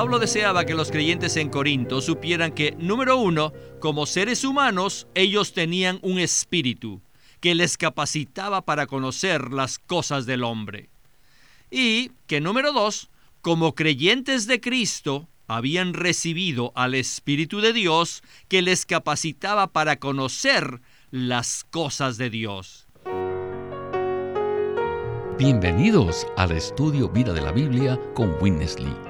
Pablo deseaba que los creyentes en Corinto supieran que, número uno, como seres humanos, ellos tenían un espíritu que les capacitaba para conocer las cosas del hombre. Y que, número dos, como creyentes de Cristo, habían recibido al Espíritu de Dios que les capacitaba para conocer las cosas de Dios. Bienvenidos al estudio Vida de la Biblia con Winnesley.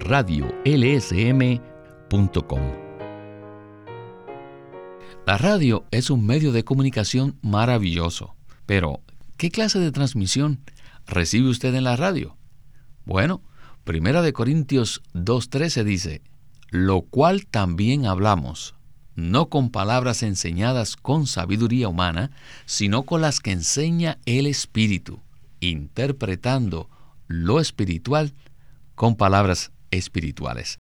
radiolsm.com. La radio es un medio de comunicación maravilloso, pero ¿qué clase de transmisión recibe usted en la radio? Bueno, Primera de Corintios 2.13 dice, lo cual también hablamos, no con palabras enseñadas con sabiduría humana, sino con las que enseña el Espíritu, interpretando lo espiritual con palabras espirituales.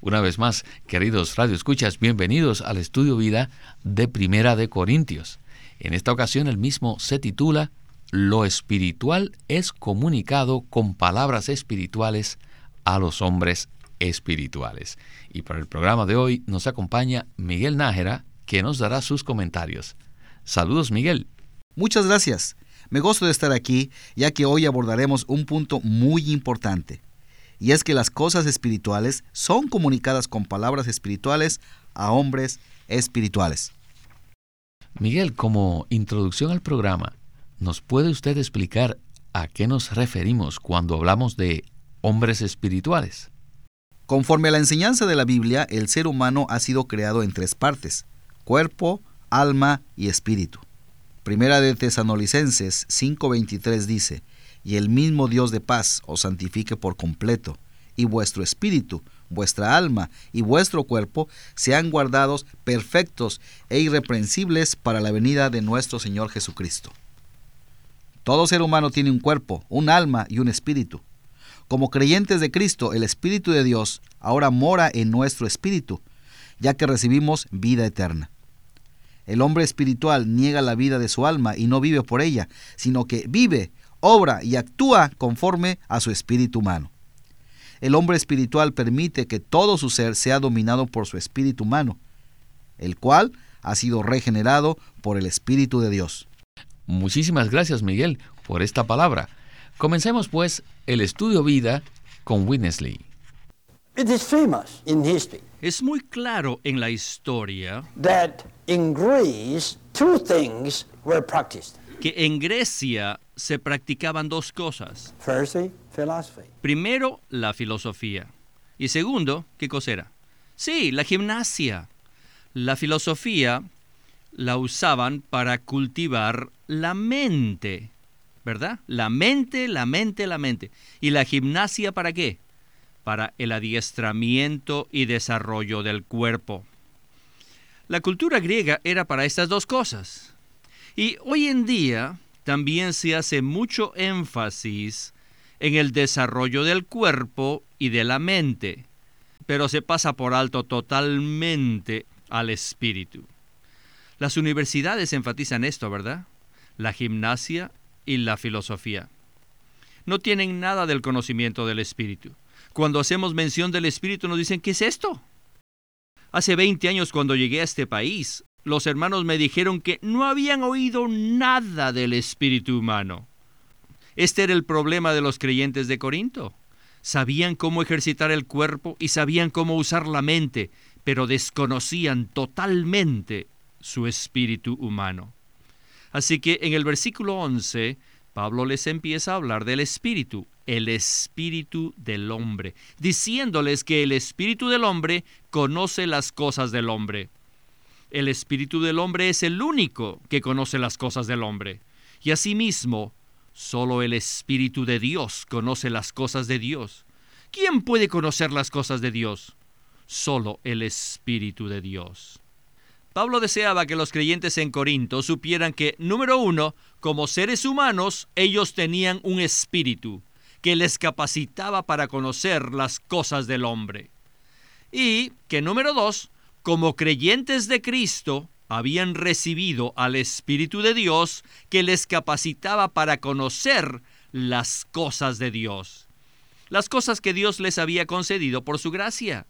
Una vez más, queridos radioescuchas, bienvenidos al estudio vida de Primera de Corintios. En esta ocasión el mismo se titula lo espiritual es comunicado con palabras espirituales a los hombres espirituales. Y para el programa de hoy nos acompaña Miguel Nájera, que nos dará sus comentarios. Saludos, Miguel. Muchas gracias. Me gozo de estar aquí, ya que hoy abordaremos un punto muy importante. Y es que las cosas espirituales son comunicadas con palabras espirituales a hombres espirituales. Miguel, como introducción al programa, ¿Nos puede usted explicar a qué nos referimos cuando hablamos de hombres espirituales? Conforme a la enseñanza de la Biblia, el ser humano ha sido creado en tres partes, cuerpo, alma y espíritu. Primera de Tesanolicenses 5:23 dice, y el mismo Dios de paz os santifique por completo, y vuestro espíritu, vuestra alma y vuestro cuerpo sean guardados perfectos e irreprensibles para la venida de nuestro Señor Jesucristo. Todo ser humano tiene un cuerpo, un alma y un espíritu. Como creyentes de Cristo, el Espíritu de Dios ahora mora en nuestro espíritu, ya que recibimos vida eterna. El hombre espiritual niega la vida de su alma y no vive por ella, sino que vive, obra y actúa conforme a su espíritu humano. El hombre espiritual permite que todo su ser sea dominado por su espíritu humano, el cual ha sido regenerado por el Espíritu de Dios. Muchísimas gracias, Miguel, por esta palabra. Comencemos, pues, el estudio vida con Winnesley. Es muy claro en la historia que en Grecia se practicaban dos cosas. Primero, la filosofía. Y segundo, ¿qué cosa era? Sí, la gimnasia. La filosofía la usaban para cultivar la mente, ¿verdad? La mente, la mente, la mente. ¿Y la gimnasia para qué? Para el adiestramiento y desarrollo del cuerpo. La cultura griega era para estas dos cosas. Y hoy en día también se hace mucho énfasis en el desarrollo del cuerpo y de la mente, pero se pasa por alto totalmente al espíritu. Las universidades enfatizan esto, ¿verdad? la gimnasia y la filosofía. No tienen nada del conocimiento del Espíritu. Cuando hacemos mención del Espíritu nos dicen, ¿qué es esto? Hace 20 años cuando llegué a este país, los hermanos me dijeron que no habían oído nada del espíritu humano. Este era el problema de los creyentes de Corinto. Sabían cómo ejercitar el cuerpo y sabían cómo usar la mente, pero desconocían totalmente su espíritu humano. Así que en el versículo 11, Pablo les empieza a hablar del espíritu, el espíritu del hombre, diciéndoles que el espíritu del hombre conoce las cosas del hombre. El espíritu del hombre es el único que conoce las cosas del hombre. Y asimismo, solo el espíritu de Dios conoce las cosas de Dios. ¿Quién puede conocer las cosas de Dios? solo el Espíritu de Dios. Pablo deseaba que los creyentes en Corinto supieran que, número uno, como seres humanos, ellos tenían un espíritu que les capacitaba para conocer las cosas del hombre. Y que, número dos, como creyentes de Cristo, habían recibido al Espíritu de Dios que les capacitaba para conocer las cosas de Dios, las cosas que Dios les había concedido por su gracia.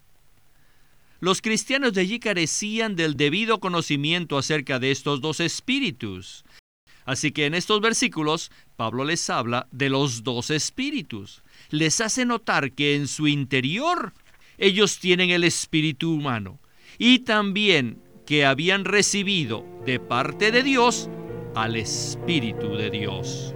Los cristianos de allí carecían del debido conocimiento acerca de estos dos espíritus. Así que en estos versículos Pablo les habla de los dos espíritus. Les hace notar que en su interior ellos tienen el espíritu humano y también que habían recibido de parte de Dios al Espíritu de Dios.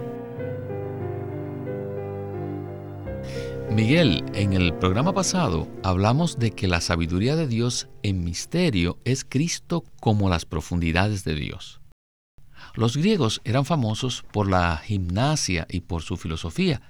Miguel, en el programa pasado hablamos de que la sabiduría de Dios en misterio es Cristo como las profundidades de Dios. Los griegos eran famosos por la gimnasia y por su filosofía.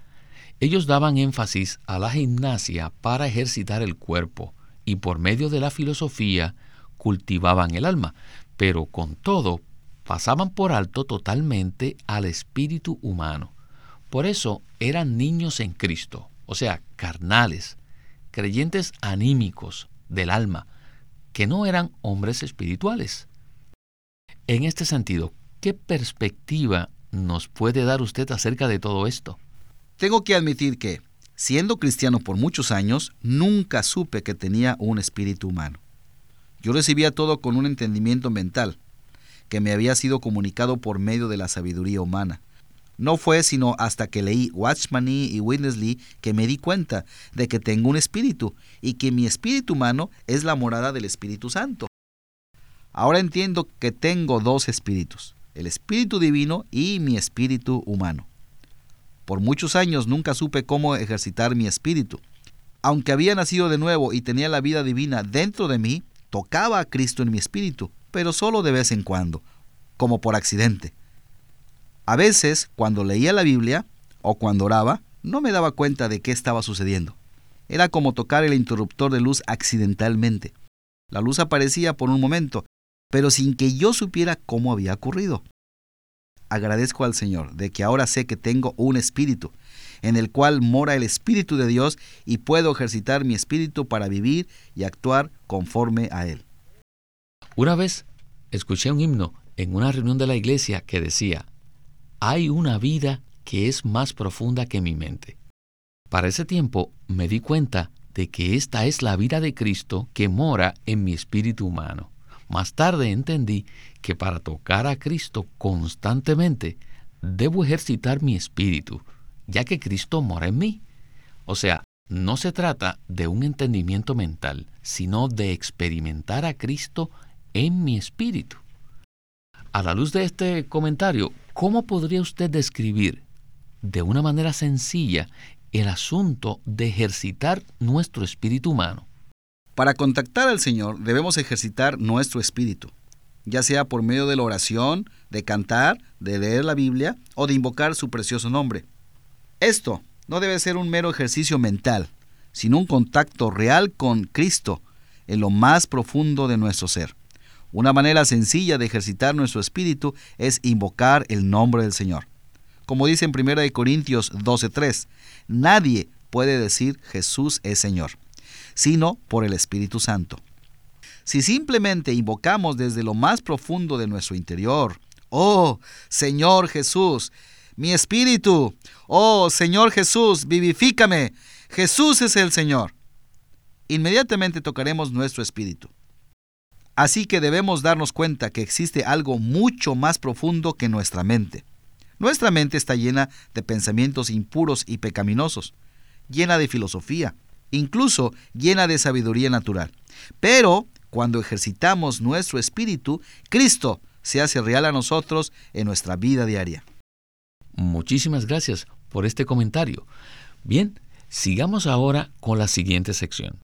Ellos daban énfasis a la gimnasia para ejercitar el cuerpo y por medio de la filosofía cultivaban el alma, pero con todo pasaban por alto totalmente al espíritu humano. Por eso eran niños en Cristo, o sea, carnales, creyentes anímicos del alma, que no eran hombres espirituales. En este sentido, ¿qué perspectiva nos puede dar usted acerca de todo esto? Tengo que admitir que, siendo cristiano por muchos años, nunca supe que tenía un espíritu humano. Yo recibía todo con un entendimiento mental, que me había sido comunicado por medio de la sabiduría humana. No fue sino hasta que leí Watchman Nee y Witness Lee que me di cuenta de que tengo un espíritu y que mi espíritu humano es la morada del Espíritu Santo. Ahora entiendo que tengo dos espíritus, el espíritu divino y mi espíritu humano. Por muchos años nunca supe cómo ejercitar mi espíritu. Aunque había nacido de nuevo y tenía la vida divina dentro de mí, tocaba a Cristo en mi espíritu, pero solo de vez en cuando, como por accidente. A veces, cuando leía la Biblia o cuando oraba, no me daba cuenta de qué estaba sucediendo. Era como tocar el interruptor de luz accidentalmente. La luz aparecía por un momento, pero sin que yo supiera cómo había ocurrido. Agradezco al Señor de que ahora sé que tengo un espíritu, en el cual mora el Espíritu de Dios y puedo ejercitar mi espíritu para vivir y actuar conforme a Él. Una vez escuché un himno en una reunión de la iglesia que decía, hay una vida que es más profunda que mi mente. Para ese tiempo me di cuenta de que esta es la vida de Cristo que mora en mi espíritu humano. Más tarde entendí que para tocar a Cristo constantemente debo ejercitar mi espíritu, ya que Cristo mora en mí. O sea, no se trata de un entendimiento mental, sino de experimentar a Cristo en mi espíritu. A la luz de este comentario, ¿cómo podría usted describir de una manera sencilla el asunto de ejercitar nuestro espíritu humano? Para contactar al Señor debemos ejercitar nuestro espíritu, ya sea por medio de la oración, de cantar, de leer la Biblia o de invocar su precioso nombre. Esto no debe ser un mero ejercicio mental, sino un contacto real con Cristo en lo más profundo de nuestro ser. Una manera sencilla de ejercitar nuestro espíritu es invocar el nombre del Señor. Como dice en 1 Corintios 12:3, nadie puede decir Jesús es Señor, sino por el Espíritu Santo. Si simplemente invocamos desde lo más profundo de nuestro interior, oh Señor Jesús, mi espíritu, oh Señor Jesús, vivifícame, Jesús es el Señor, inmediatamente tocaremos nuestro espíritu. Así que debemos darnos cuenta que existe algo mucho más profundo que nuestra mente. Nuestra mente está llena de pensamientos impuros y pecaminosos, llena de filosofía, incluso llena de sabiduría natural. Pero cuando ejercitamos nuestro espíritu, Cristo se hace real a nosotros en nuestra vida diaria. Muchísimas gracias por este comentario. Bien, sigamos ahora con la siguiente sección.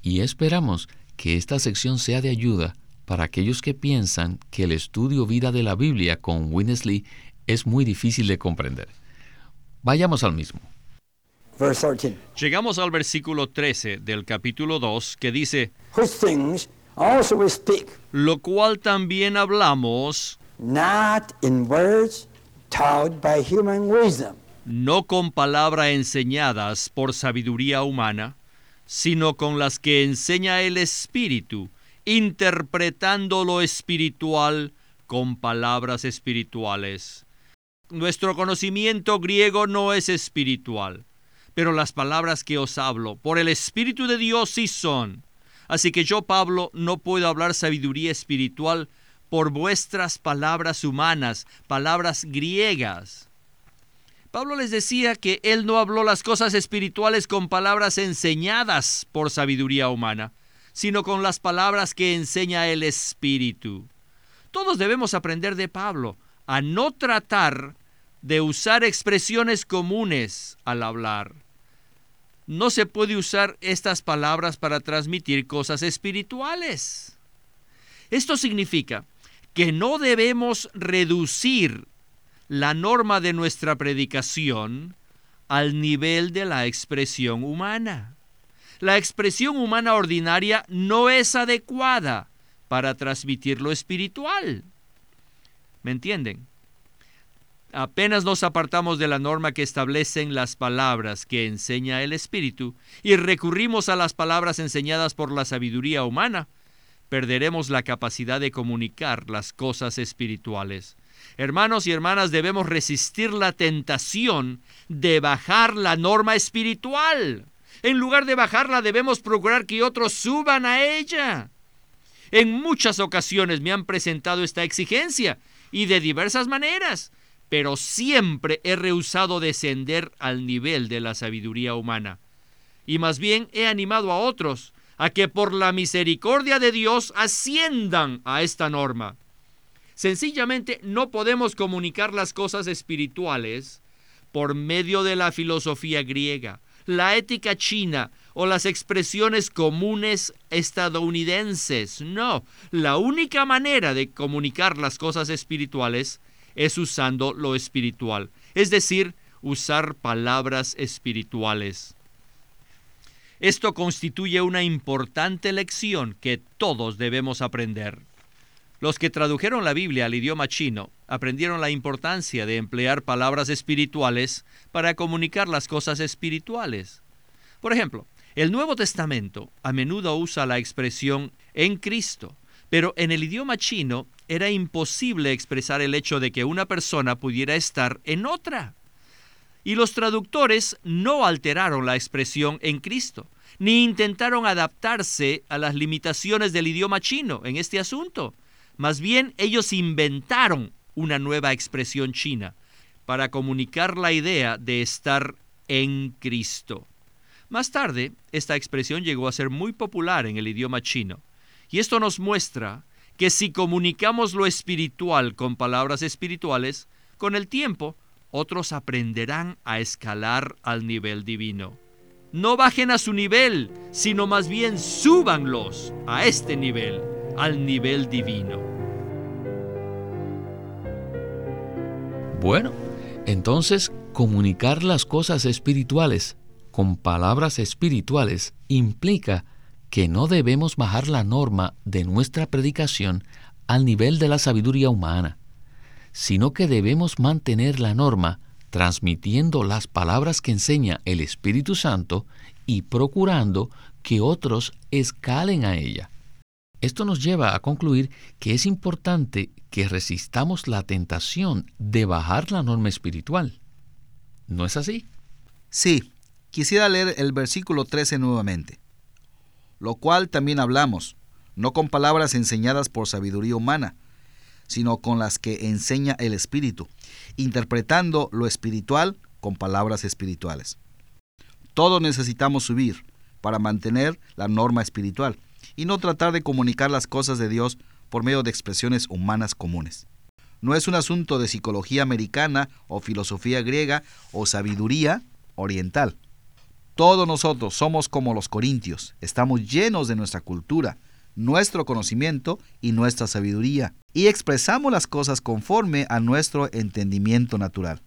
Y esperamos que esta sección sea de ayuda para aquellos que piensan que el estudio vida de la Biblia con Winnesley es muy difícil de comprender. Vayamos al mismo. Verse 13. Llegamos al versículo 13 del capítulo 2 que dice, Which things also we speak, lo cual también hablamos not in words taught by human wisdom, no con palabra enseñadas por sabiduría humana, sino con las que enseña el Espíritu, interpretando lo espiritual con palabras espirituales. Nuestro conocimiento griego no es espiritual, pero las palabras que os hablo por el Espíritu de Dios sí son. Así que yo, Pablo, no puedo hablar sabiduría espiritual por vuestras palabras humanas, palabras griegas. Pablo les decía que él no habló las cosas espirituales con palabras enseñadas por sabiduría humana, sino con las palabras que enseña el Espíritu. Todos debemos aprender de Pablo a no tratar de usar expresiones comunes al hablar. No se puede usar estas palabras para transmitir cosas espirituales. Esto significa que no debemos reducir la norma de nuestra predicación al nivel de la expresión humana. La expresión humana ordinaria no es adecuada para transmitir lo espiritual. ¿Me entienden? Apenas nos apartamos de la norma que establecen las palabras que enseña el Espíritu y recurrimos a las palabras enseñadas por la sabiduría humana, perderemos la capacidad de comunicar las cosas espirituales. Hermanos y hermanas, debemos resistir la tentación de bajar la norma espiritual. En lugar de bajarla, debemos procurar que otros suban a ella. En muchas ocasiones me han presentado esta exigencia y de diversas maneras pero siempre he rehusado descender al nivel de la sabiduría humana. Y más bien he animado a otros a que por la misericordia de Dios asciendan a esta norma. Sencillamente no podemos comunicar las cosas espirituales por medio de la filosofía griega, la ética china o las expresiones comunes estadounidenses. No, la única manera de comunicar las cosas espirituales es usando lo espiritual, es decir, usar palabras espirituales. Esto constituye una importante lección que todos debemos aprender. Los que tradujeron la Biblia al idioma chino aprendieron la importancia de emplear palabras espirituales para comunicar las cosas espirituales. Por ejemplo, el Nuevo Testamento a menudo usa la expresión en Cristo, pero en el idioma chino era imposible expresar el hecho de que una persona pudiera estar en otra. Y los traductores no alteraron la expresión en Cristo, ni intentaron adaptarse a las limitaciones del idioma chino en este asunto. Más bien ellos inventaron una nueva expresión china para comunicar la idea de estar en Cristo. Más tarde, esta expresión llegó a ser muy popular en el idioma chino, y esto nos muestra que si comunicamos lo espiritual con palabras espirituales, con el tiempo otros aprenderán a escalar al nivel divino. No bajen a su nivel, sino más bien súbanlos a este nivel, al nivel divino. Bueno, entonces comunicar las cosas espirituales con palabras espirituales implica que no debemos bajar la norma de nuestra predicación al nivel de la sabiduría humana, sino que debemos mantener la norma transmitiendo las palabras que enseña el Espíritu Santo y procurando que otros escalen a ella. Esto nos lleva a concluir que es importante que resistamos la tentación de bajar la norma espiritual. ¿No es así? Sí, quisiera leer el versículo 13 nuevamente lo cual también hablamos, no con palabras enseñadas por sabiduría humana, sino con las que enseña el Espíritu, interpretando lo espiritual con palabras espirituales. Todos necesitamos subir para mantener la norma espiritual y no tratar de comunicar las cosas de Dios por medio de expresiones humanas comunes. No es un asunto de psicología americana o filosofía griega o sabiduría oriental. Todos nosotros somos como los corintios, estamos llenos de nuestra cultura, nuestro conocimiento y nuestra sabiduría, y expresamos las cosas conforme a nuestro entendimiento natural.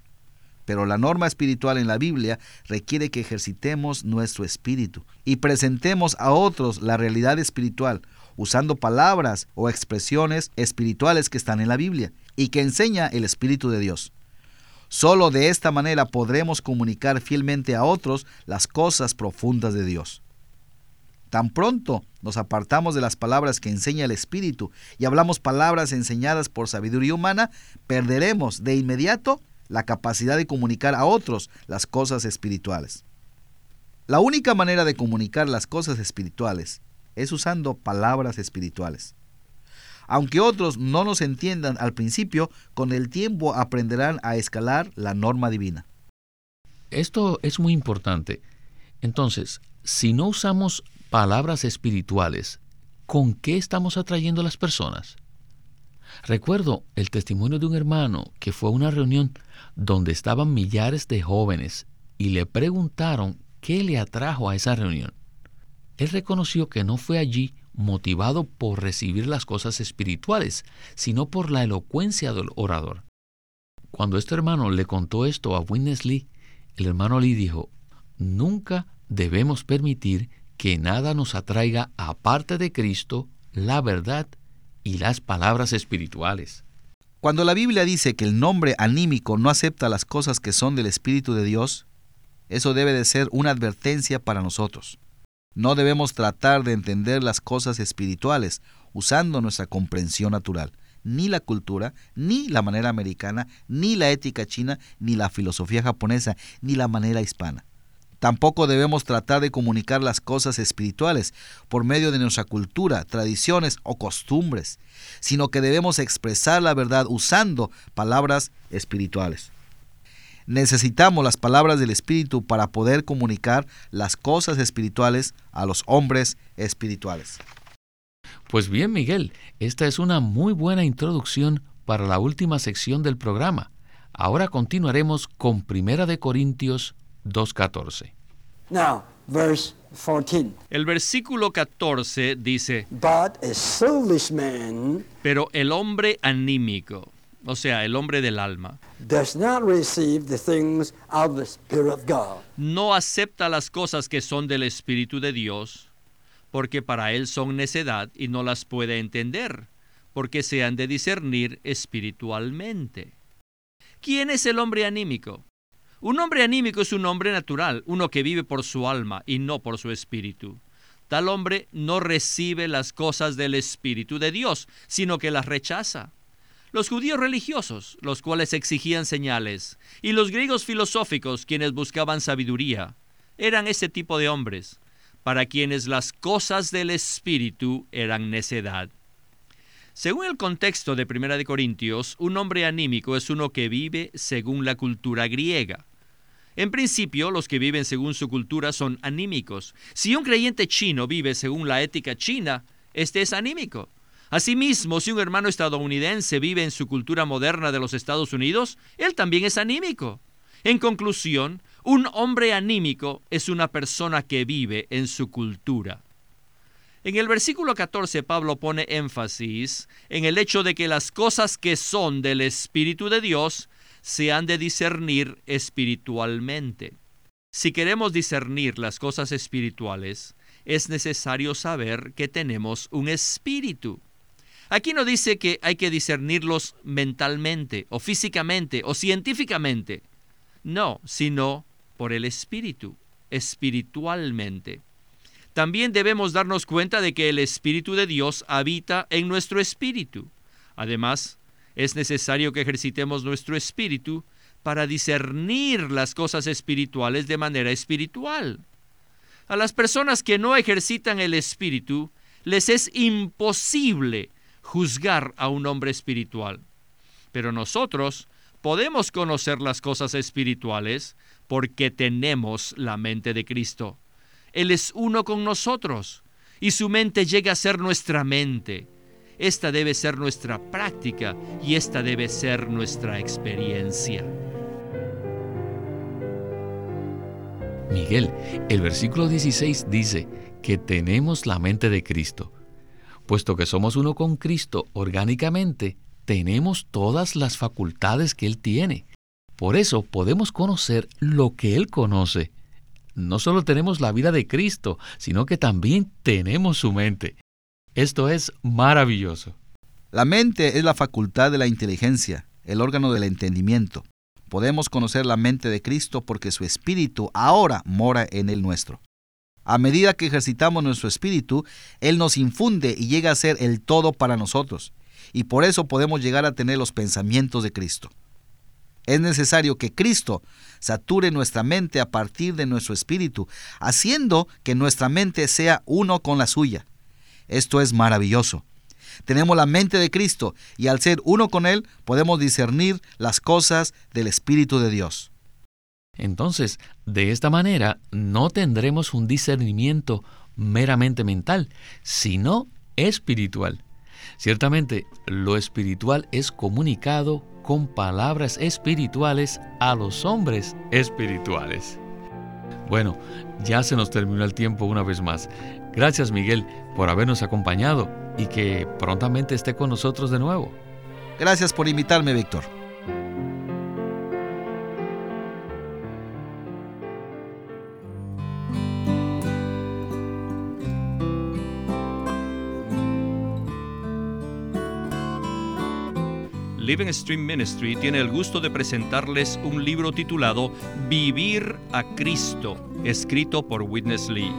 Pero la norma espiritual en la Biblia requiere que ejercitemos nuestro espíritu y presentemos a otros la realidad espiritual usando palabras o expresiones espirituales que están en la Biblia y que enseña el Espíritu de Dios. Solo de esta manera podremos comunicar fielmente a otros las cosas profundas de Dios. Tan pronto nos apartamos de las palabras que enseña el Espíritu y hablamos palabras enseñadas por sabiduría humana, perderemos de inmediato la capacidad de comunicar a otros las cosas espirituales. La única manera de comunicar las cosas espirituales es usando palabras espirituales. Aunque otros no nos entiendan al principio, con el tiempo aprenderán a escalar la norma divina. Esto es muy importante. Entonces, si no usamos palabras espirituales, ¿con qué estamos atrayendo a las personas? Recuerdo el testimonio de un hermano que fue a una reunión donde estaban millares de jóvenes y le preguntaron qué le atrajo a esa reunión. Él reconoció que no fue allí motivado por recibir las cosas espirituales, sino por la elocuencia del orador. Cuando este hermano le contó esto a Witness el hermano Lee dijo, nunca debemos permitir que nada nos atraiga aparte de Cristo, la verdad y las palabras espirituales. Cuando la Biblia dice que el nombre anímico no acepta las cosas que son del Espíritu de Dios, eso debe de ser una advertencia para nosotros. No debemos tratar de entender las cosas espirituales usando nuestra comprensión natural, ni la cultura, ni la manera americana, ni la ética china, ni la filosofía japonesa, ni la manera hispana. Tampoco debemos tratar de comunicar las cosas espirituales por medio de nuestra cultura, tradiciones o costumbres, sino que debemos expresar la verdad usando palabras espirituales. Necesitamos las palabras del Espíritu para poder comunicar las cosas espirituales a los hombres espirituales. Pues bien, Miguel, esta es una muy buena introducción para la última sección del programa. Ahora continuaremos con Primera de Corintios 2.14. Now, verse 14. El versículo 14 dice, But a soulless man pero el hombre anímico, o sea, el hombre del alma, does not receive the things of the Spirit of God, no acepta las cosas que son del Espíritu de Dios, porque para él son necedad y no las puede entender, porque se han de discernir espiritualmente. ¿Quién es el hombre anímico? Un hombre anímico es un hombre natural, uno que vive por su alma y no por su espíritu. Tal hombre no recibe las cosas del Espíritu de Dios, sino que las rechaza. Los judíos religiosos, los cuales exigían señales, y los griegos filosóficos, quienes buscaban sabiduría, eran ese tipo de hombres, para quienes las cosas del Espíritu eran necedad. Según el contexto de Primera de Corintios, un hombre anímico es uno que vive según la cultura griega. En principio, los que viven según su cultura son anímicos. Si un creyente chino vive según la ética china, este es anímico. Asimismo, si un hermano estadounidense vive en su cultura moderna de los Estados Unidos, él también es anímico. En conclusión, un hombre anímico es una persona que vive en su cultura. En el versículo 14 Pablo pone énfasis en el hecho de que las cosas que son del Espíritu de Dios se han de discernir espiritualmente. Si queremos discernir las cosas espirituales, es necesario saber que tenemos un espíritu. Aquí no dice que hay que discernirlos mentalmente o físicamente o científicamente. No, sino por el espíritu, espiritualmente. También debemos darnos cuenta de que el Espíritu de Dios habita en nuestro espíritu. Además, es necesario que ejercitemos nuestro espíritu para discernir las cosas espirituales de manera espiritual. A las personas que no ejercitan el espíritu, les es imposible juzgar a un hombre espiritual. Pero nosotros podemos conocer las cosas espirituales porque tenemos la mente de Cristo. Él es uno con nosotros y su mente llega a ser nuestra mente. Esta debe ser nuestra práctica y esta debe ser nuestra experiencia. Miguel, el versículo 16 dice que tenemos la mente de Cristo. Puesto que somos uno con Cristo orgánicamente, tenemos todas las facultades que Él tiene. Por eso podemos conocer lo que Él conoce. No solo tenemos la vida de Cristo, sino que también tenemos su mente. Esto es maravilloso. La mente es la facultad de la inteligencia, el órgano del entendimiento. Podemos conocer la mente de Cristo porque su espíritu ahora mora en el nuestro. A medida que ejercitamos nuestro espíritu, Él nos infunde y llega a ser el todo para nosotros. Y por eso podemos llegar a tener los pensamientos de Cristo. Es necesario que Cristo sature nuestra mente a partir de nuestro espíritu, haciendo que nuestra mente sea uno con la suya. Esto es maravilloso. Tenemos la mente de Cristo y al ser uno con Él podemos discernir las cosas del Espíritu de Dios. Entonces, de esta manera no tendremos un discernimiento meramente mental, sino espiritual. Ciertamente, lo espiritual es comunicado con palabras espirituales a los hombres espirituales. Bueno, ya se nos terminó el tiempo una vez más. Gracias Miguel por habernos acompañado y que prontamente esté con nosotros de nuevo. Gracias por invitarme, Víctor. Living Stream Ministry tiene el gusto de presentarles un libro titulado Vivir a Cristo, escrito por Witness Lee.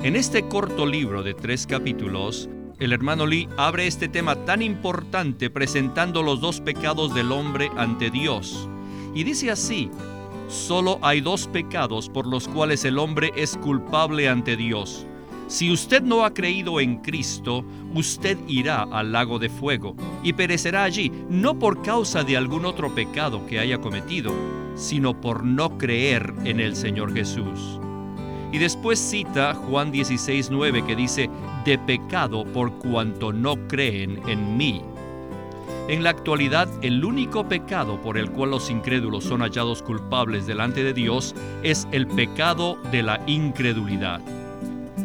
En este corto libro de tres capítulos, el hermano Lee abre este tema tan importante presentando los dos pecados del hombre ante Dios. Y dice así, solo hay dos pecados por los cuales el hombre es culpable ante Dios si usted no ha creído en Cristo, usted irá al lago de fuego y perecerá allí, no por causa de algún otro pecado que haya cometido, sino por no creer en el Señor Jesús. Y después cita Juan 16:9 que dice, de pecado por cuanto no creen en mí. En la actualidad, el único pecado por el cual los incrédulos son hallados culpables delante de Dios es el pecado de la incredulidad.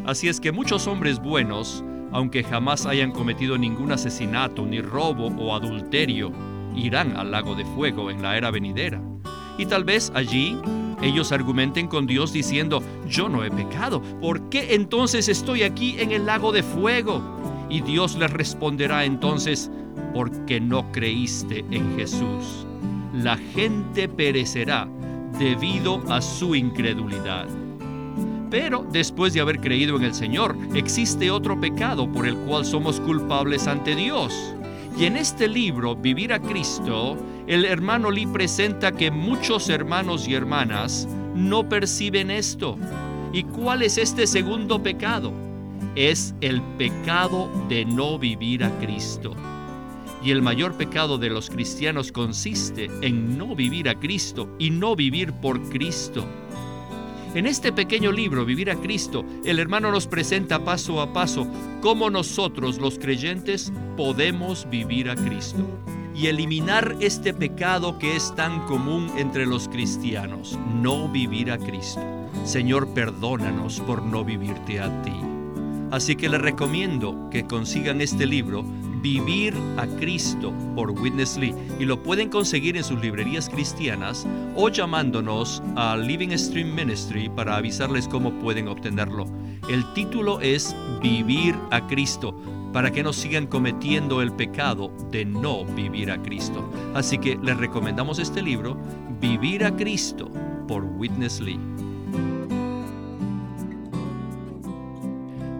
Así es que muchos hombres buenos, aunque jamás hayan cometido ningún asesinato, ni robo o adulterio, irán al lago de fuego en la era venidera. Y tal vez allí ellos argumenten con Dios diciendo, yo no he pecado, ¿por qué entonces estoy aquí en el lago de fuego? Y Dios les responderá entonces, porque no creíste en Jesús. La gente perecerá debido a su incredulidad. Pero después de haber creído en el Señor, existe otro pecado por el cual somos culpables ante Dios. Y en este libro, Vivir a Cristo, el hermano Lee presenta que muchos hermanos y hermanas no perciben esto. ¿Y cuál es este segundo pecado? Es el pecado de no vivir a Cristo. Y el mayor pecado de los cristianos consiste en no vivir a Cristo y no vivir por Cristo. En este pequeño libro, Vivir a Cristo, el hermano nos presenta paso a paso cómo nosotros los creyentes podemos vivir a Cristo y eliminar este pecado que es tan común entre los cristianos, no vivir a Cristo. Señor, perdónanos por no vivirte a ti. Así que les recomiendo que consigan este libro, Vivir a Cristo por Witness Lee y lo pueden conseguir en sus librerías cristianas o llamándonos a Living Stream Ministry para avisarles cómo pueden obtenerlo. El título es Vivir a Cristo para que no sigan cometiendo el pecado de no vivir a Cristo. Así que les recomendamos este libro, Vivir a Cristo por Witness Lee.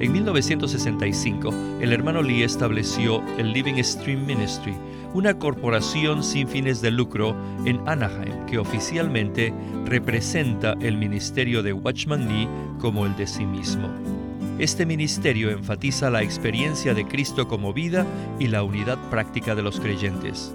En 1965, el hermano Lee estableció el Living Stream Ministry, una corporación sin fines de lucro en Anaheim que oficialmente representa el ministerio de Watchman Lee como el de sí mismo. Este ministerio enfatiza la experiencia de Cristo como vida y la unidad práctica de los creyentes.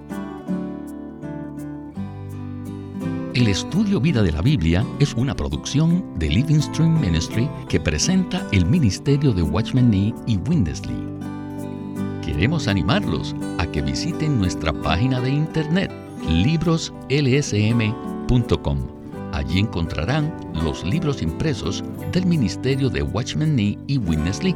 El estudio Vida de la Biblia es una producción de Living Stream Ministry que presenta el ministerio de Watchman Nee y Windesley. Queremos animarlos a que visiten nuestra página de internet libroslsm.com. Allí encontrarán los libros impresos del ministerio de Watchman Nee y Windesley